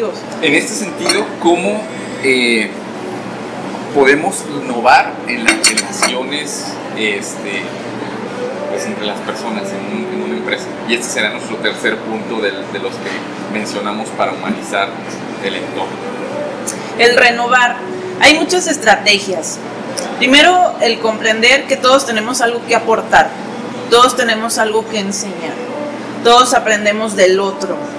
En este sentido, ¿cómo eh, podemos innovar en las relaciones este, pues, entre las personas en, una empresa? Y este será nuestro tercer punto de, de los que mencionamos para humanizar el entorno. El renovar. Hay muchas estrategias. Primero, el comprender que todos tenemos algo que aportar, todos tenemos algo que enseñar, todos aprendemos del otro.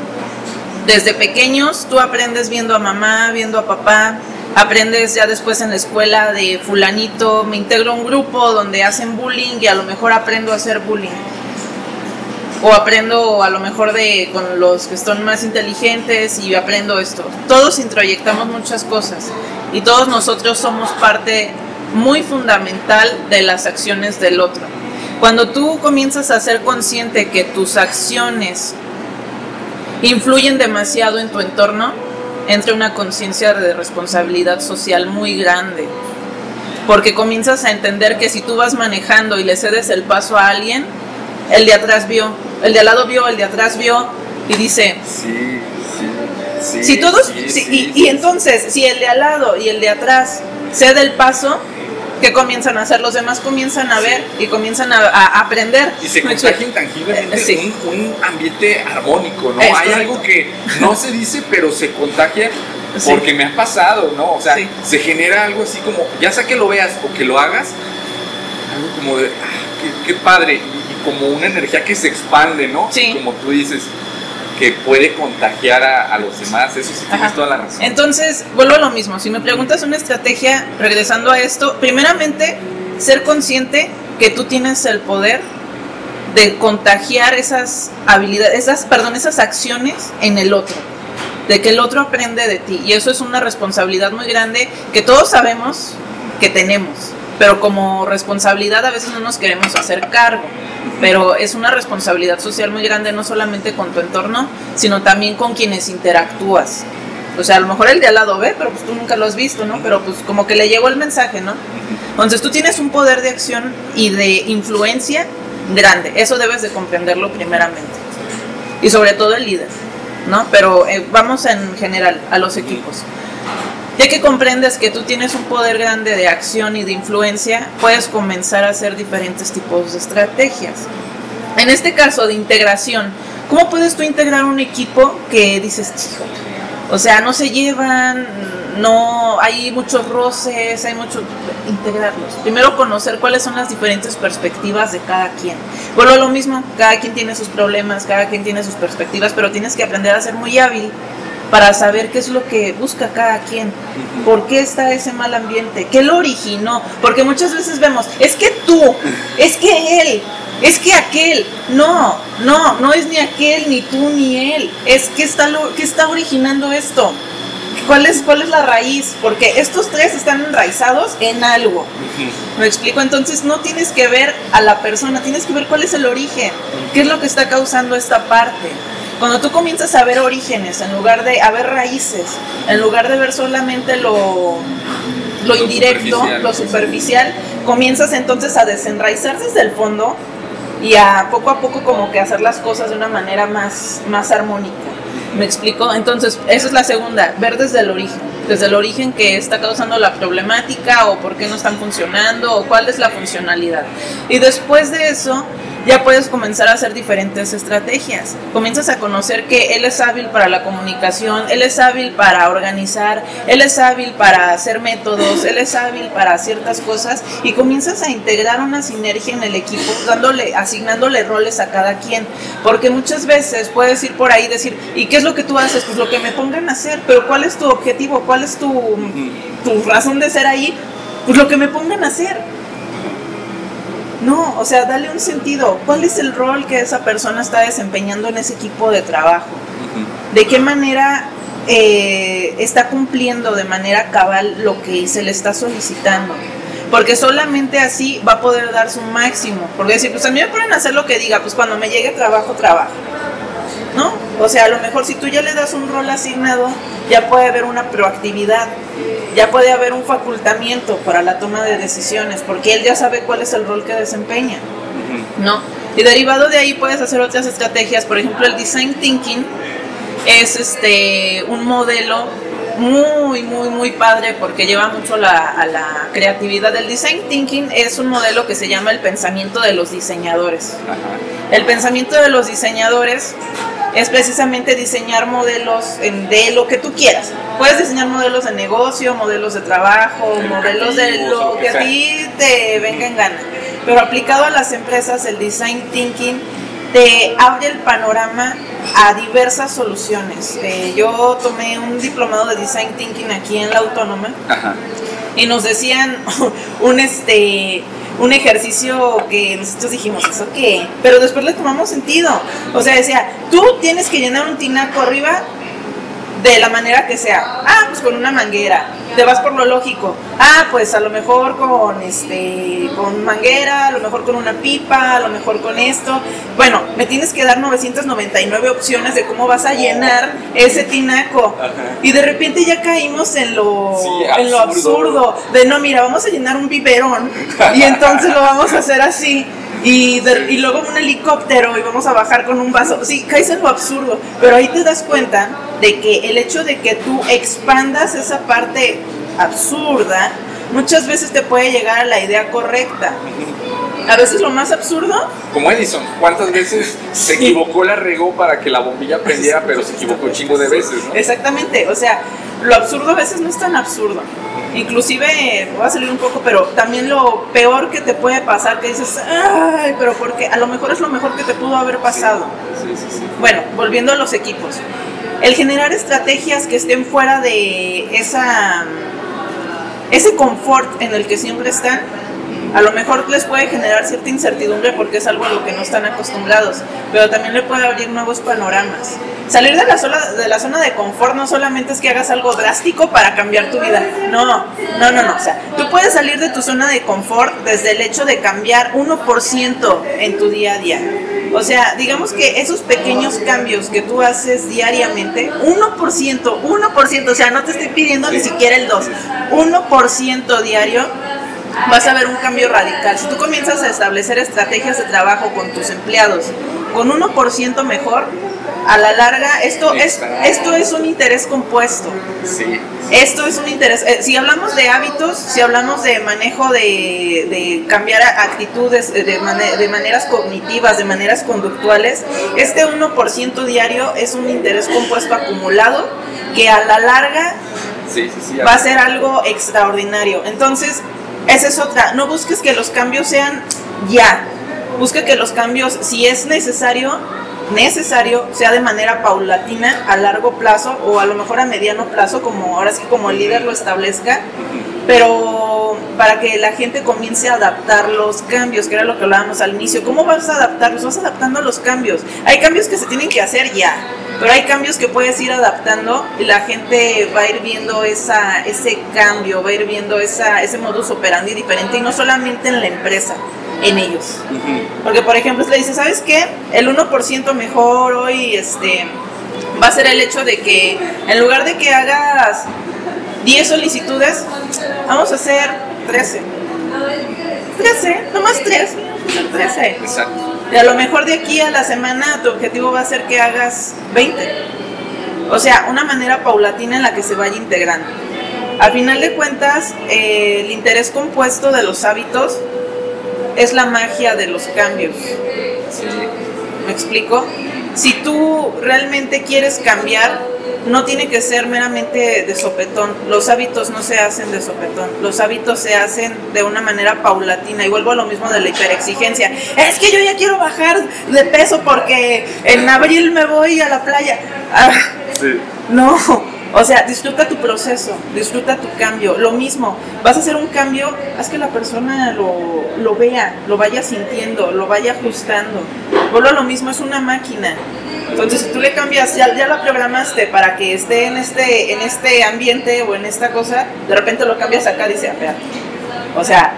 Desde pequeños tú aprendes viendo a mamá, viendo a papá, aprendes ya después en la escuela de fulanito, me integro a un grupo donde hacen bullying y a lo mejor aprendo a hacer bullying. O aprendo a lo mejor de con los que son más inteligentes y aprendo esto. Todos introyectamos muchas cosas y todos nosotros somos parte muy fundamental de las acciones del otro. Cuando tú comienzas a ser consciente que tus acciones influyen demasiado en tu entorno, entra una conciencia de responsabilidad social muy grande. Porque comienzas a entender que si tú vas manejando y le cedes el paso a alguien, el de atrás vio, el de al lado vio, el de atrás vio y dice, Sí, sí, sí. si todos, y, y entonces, si el de al lado y el de atrás cede el paso, ¿qué comienzan a hacer? Los demás comienzan a ver y comienzan a, a aprender. Y se ¿Me contagia intangiblemente Eh, sí. un, un ambiente armónico, ¿no? Es Hay correcto. algo que no se dice, pero se contagia Sí. porque me ha pasado, ¿no? O sea, Sí. se genera algo así como, ya sea que lo veas o que lo hagas, algo como de, ah, qué, qué padre, y, y como una energía que se expande, ¿no? Sí. Como tú dices, que puede contagiar a, a los demás, eso sí tienes Ajá. toda la razón. Entonces, vuelvo a lo mismo. Si me preguntas una estrategia, regresando a esto, primeramente, ser consciente que tú tienes el poder de contagiar esas habilidades, esas, perdón, esas acciones en el otro. De que el otro aprende de ti. Y eso es una responsabilidad muy grande que todos sabemos que tenemos. Pero como responsabilidad a veces no nos queremos hacer cargo. Pero es una responsabilidad social muy grande, no solamente con tu entorno, sino también con quienes interactúas. O sea, a lo mejor el de al lado ve, pero pues tú nunca lo has visto, ¿no? Pero pues como que le llegó el mensaje, ¿no? Entonces tú tienes un poder de acción y de influencia grande. Eso debes de comprenderlo primeramente. Y sobre todo el líder, ¿no? Pero eh, vamos en general a los equipos. Ya que comprendes que tú tienes un poder grande de acción y de influencia, puedes comenzar a hacer diferentes tipos de estrategias. En este caso de integración, ¿cómo puedes tú integrar un equipo que dices, "Híjole, o sea, no se llevan, no hay muchos roces, hay mucho integrarlos. Primero conocer cuáles son las diferentes perspectivas de cada quien. Vuelvo lo mismo, cada quien tiene sus problemas, cada quien tiene sus perspectivas, pero tienes que aprender a ser muy hábil para saber qué es lo que busca cada quien, por qué está ese mal ambiente, qué lo originó, porque muchas veces vemos, es que tú, es que él, es que aquel, no, no, no es ni aquel, ni tú, ni él, es que está, lo, que está originando esto. ¿Cuál es, ¿Cuál es la raíz? Porque estos tres están enraizados en algo. ¿Me explico? Entonces no tienes que ver a la persona, tienes que ver cuál es el origen, qué es lo que está causando esta parte. Cuando tú comienzas a ver orígenes, en lugar de a ver raíces, en lugar de ver solamente lo, lo Lo indirecto, superficial. lo superficial, comienzas entonces a desenraizar desde el fondo y a poco a poco como que hacer las cosas de una manera más, más armónica. ¿Me explico? Entonces, esa es la segunda, ver desde el origen, desde el origen que está causando la problemática o por qué no están funcionando o cuál es la funcionalidad. Y después de eso, ya puedes comenzar a hacer diferentes estrategias. Comienzas a conocer que él es hábil para la comunicación, él es hábil para organizar, él es hábil para hacer métodos, él es hábil para ciertas cosas y comienzas a integrar una sinergia en el equipo, dándole, asignándole roles a cada quien. Porque muchas veces puedes ir por ahí y decir, ¿y qué es lo que tú haces? Pues lo que me pongan a hacer, pero ¿cuál es tu objetivo? ¿Cuál es tu, tu razón de ser ahí? Pues lo que me pongan a hacer. No, o sea, dale un sentido. ¿Cuál es el rol que esa persona está desempeñando en ese equipo de trabajo? ¿De qué manera eh, está cumpliendo de manera cabal lo que se le está solicitando? Porque solamente así va a poder dar su máximo. Porque decir, pues a mí me ponen a hacer lo que diga, pues cuando me llegue trabajo, trabajo. O sea, a lo mejor si tú ya le das un rol asignado, ya puede haber una proactividad, ya puede haber un facultamiento para la toma de decisiones, porque él ya sabe cuál es el rol que desempeña. ¿no? Y derivado de ahí puedes hacer otras estrategias, por ejemplo el design thinking es este un modelo muy, muy, muy padre porque lleva mucho la, a la creatividad. del design thinking es un modelo que se llama el pensamiento de los diseñadores. El pensamiento de los diseñadores es precisamente diseñar modelos de lo que tú quieras. Puedes diseñar modelos de negocio, modelos de trabajo, modelos de lo que a ti te venga en gana. Pero aplicado a las empresas, el design thinking te abre el panorama a diversas soluciones. Eh, yo tomé un diplomado de design thinking aquí en la autónoma y nos decían un este un ejercicio que nosotros dijimos, ¿eso qué? Pero después le tomamos sentido. O sea, decía, tú tienes que llenar un tinaco arriba de la manera que sea. Ah, pues con una manguera. Te vas por lo lógico. Ah, pues a lo mejor con este con manguera, a lo mejor con una pipa, a lo mejor con esto. Bueno, me tienes que dar 999 opciones de cómo vas a llenar ese tinaco. Y de repente ya caímos en lo en lo absurdo de no, mira, vamos a llenar un biberón y entonces lo vamos a hacer así. Y, y, luego un helicóptero y vamos a bajar con un vaso. Sí, caes en lo absurdo, pero ahí te das cuenta de que el hecho de que tú expandas esa parte absurda, muchas veces te puede llegar a la idea correcta. A veces lo más absurdo. Como Edison, ¿cuántas veces se equivocó, la regó para que la bombilla prendiera, pero se equivocó un chingo de veces? Exactamente, o sea, lo absurdo a veces no es tan absurdo. Inclusive, voy a salir un poco, pero también lo peor que te puede pasar, que dices, ay, pero porque a lo mejor es lo mejor que te pudo haber pasado. Sí, sí, sí. Bueno, volviendo a los equipos. El generar estrategias que estén fuera de esa ese confort en el que siempre están a lo mejor les puede generar cierta incertidumbre porque es algo a lo que no están acostumbrados, pero también le puede abrir nuevos panoramas. Salir de la, zona, de la zona de confort no solamente es que hagas algo drástico para cambiar tu vida, no, no, no, no. O sea, tú puedes salir de tu zona de confort desde el hecho de cambiar 1% en tu día a día. O sea, digamos que esos pequeños cambios que tú haces diariamente, 1%, 1%, o sea, no te estoy pidiendo ni siquiera el 2, 1% diario vas a ver un cambio radical. Si tú comienzas a establecer estrategias de trabajo con tus empleados con 1% mejor, a la larga esto es esto es un interés compuesto. Sí. Esto es un interés. Eh, si hablamos de hábitos, si hablamos de manejo de, de cambiar actitudes de, de, maneras cognitivas, de maneras conductuales, este 1% diario es un interés compuesto acumulado que a la larga va a ser algo extraordinario. Entonces, esa es otra. No busques que los cambios sean ya. Busque que los cambios, si es necesario, necesario, sea de manera paulatina, a largo plazo o a lo mejor a mediano plazo, como ahora sí como el líder lo establezca, pero para que la gente comience a adaptar los cambios, que era lo que hablábamos al inicio. ¿Cómo vas a adaptarlos? Vas adaptando a los cambios. Hay cambios que se tienen que hacer ya pero hay cambios que puedes ir adaptando y la gente va a ir viendo esa, ese cambio, va a ir viendo esa, ese modus operandi diferente y no solamente en la empresa, en ellos. Porque, por ejemplo, le dice, ¿sabes qué? El 1% mejor hoy este, va a ser el hecho de que en lugar de que hagas 10 solicitudes, vamos a hacer 13. 13, nomás 3. 13. Exacto. Y a lo mejor de aquí a la semana tu objetivo va a ser que hagas 20. O sea, una manera paulatina en la que se vaya integrando. Al final de cuentas, eh, el interés compuesto de los hábitos es la magia de los cambios. ¿Me explico? Si tú realmente quieres cambiar, no tiene que ser meramente de sopetón. Los hábitos no se hacen de sopetón. Los hábitos se hacen de una manera paulatina. Y vuelvo a lo mismo de la hiperexigencia. Es que yo ya quiero bajar de peso porque en abril me voy a la playa. Ah, no. O sea, disfruta tu proceso, disfruta tu cambio. Lo mismo, vas a hacer un cambio, haz que la persona lo, lo vea, lo vaya sintiendo, lo vaya ajustando. Vuelvo a lo mismo, es una máquina. Entonces, si tú le cambias, ya, ya la programaste para que esté en este, en este ambiente o en esta cosa, de repente lo cambias acá, dice, a ver. O sea,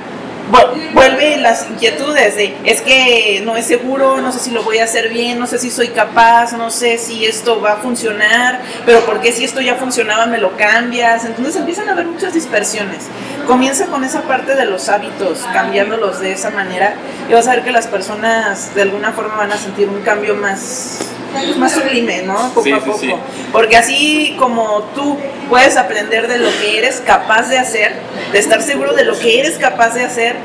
vuelve las inquietudes de es que no es seguro, no sé si lo voy a hacer bien, no sé si soy capaz, no sé si esto va a funcionar, pero porque si esto ya funcionaba me lo cambias. Entonces empiezan a haber muchas dispersiones. Comienza con esa parte de los hábitos, cambiándolos de esa manera y vas a ver que las personas de alguna forma van a sentir un cambio más pues, más sublime, ¿no? Poco Sí, a poco. sí. Porque así como tú puedes aprender de lo que eres capaz de hacer, de estar seguro de lo que eres capaz de hacer,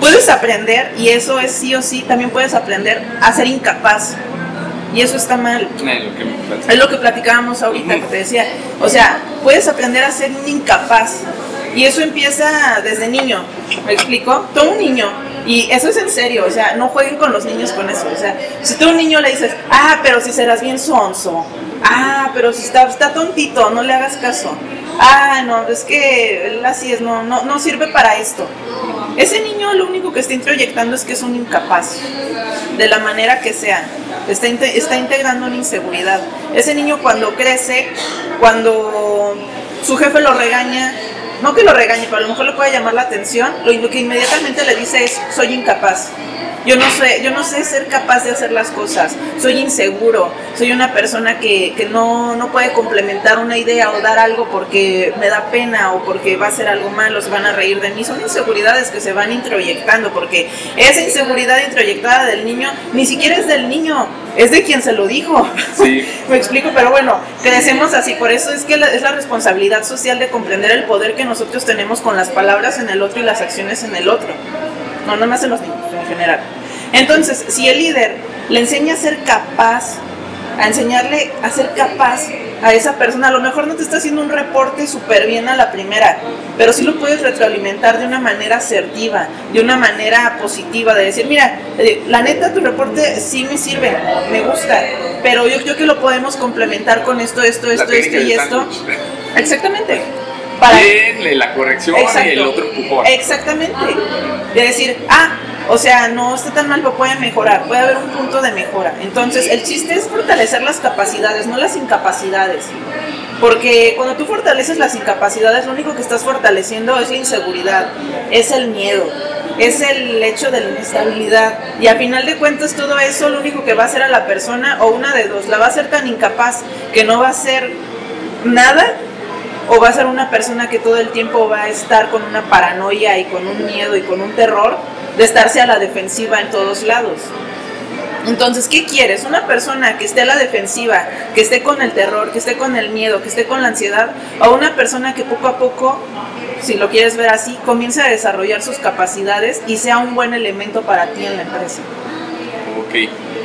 puedes aprender, y eso es sí o sí, también puedes aprender a ser incapaz. Y eso está mal. Lo que. Es lo que platicábamos ahorita, que te decía. O sea, puedes aprender a ser un incapaz. Y eso empieza desde niño. ¿Me explico? Todo un niño. Y eso es en serio. O sea, no jueguen con los niños con eso. O sea, si tú a un niño le dices, ah, pero si serás bien sonso. Ah, pero si está, está tontito, no le hagas caso. Ah, no, es que él así es, no, no, no sirve para esto. Ese niño lo único que está introyectando es que es un incapaz, de la manera que sea. Está, está integrando una inseguridad. Ese niño cuando crece, cuando su jefe lo regaña, no que lo regañe, pero a lo mejor le puede llamar la atención, lo que inmediatamente le dice es, soy incapaz. Yo no sé, yo no sé ser capaz de hacer las cosas. Soy inseguro. Soy una persona que, que no, no puede complementar una idea o dar algo porque me da pena o porque va a ser algo malo, se van a reír de mí. Son inseguridades que se van introyectando porque esa inseguridad introyectada del niño ni siquiera es del niño, es de quien se lo dijo. Sí. Me explico, pero bueno, crecemos así. Por eso es que la- es la responsabilidad social de comprender el poder que nosotros tenemos con las palabras en el otro y las acciones en el otro. No, no más en los niños, en general. Entonces, si el líder le enseña a ser capaz, a enseñarle a ser capaz a esa persona, a lo mejor no te está haciendo un reporte súper bien a la primera, pero sí lo puedes retroalimentar de una manera asertiva, de una manera positiva, de decir, mira, eh, la neta tu reporte sí me sirve, me gusta, pero yo creo que lo podemos complementar con esto, esto, esto, esto y esto. Exactamente. Para, la corrección y el otro empujón. Exactamente. De decir, ah, o sea, no está tan mal, pero puede mejorar, puede haber un punto de mejora. Entonces, el chiste es fortalecer las capacidades, no las incapacidades. Porque cuando tú fortaleces las incapacidades, lo único que estás fortaleciendo es la inseguridad, es el miedo, es el hecho de la inestabilidad. Y a final de cuentas, todo eso lo único que va a hacer a la persona, o una de dos, la va a hacer tan incapaz que no va a hacer nada o va a ser una persona que todo el tiempo va a estar con una paranoia y con un miedo y con un terror de estarse a la defensiva en todos lados. Entonces, ¿qué quieres? Una persona que esté a la defensiva, que esté con el terror, que esté con el miedo, que esté con la ansiedad, o una persona que poco a poco, si lo quieres ver así, comience a desarrollar sus capacidades y sea un buen elemento para ti en la empresa. Ok.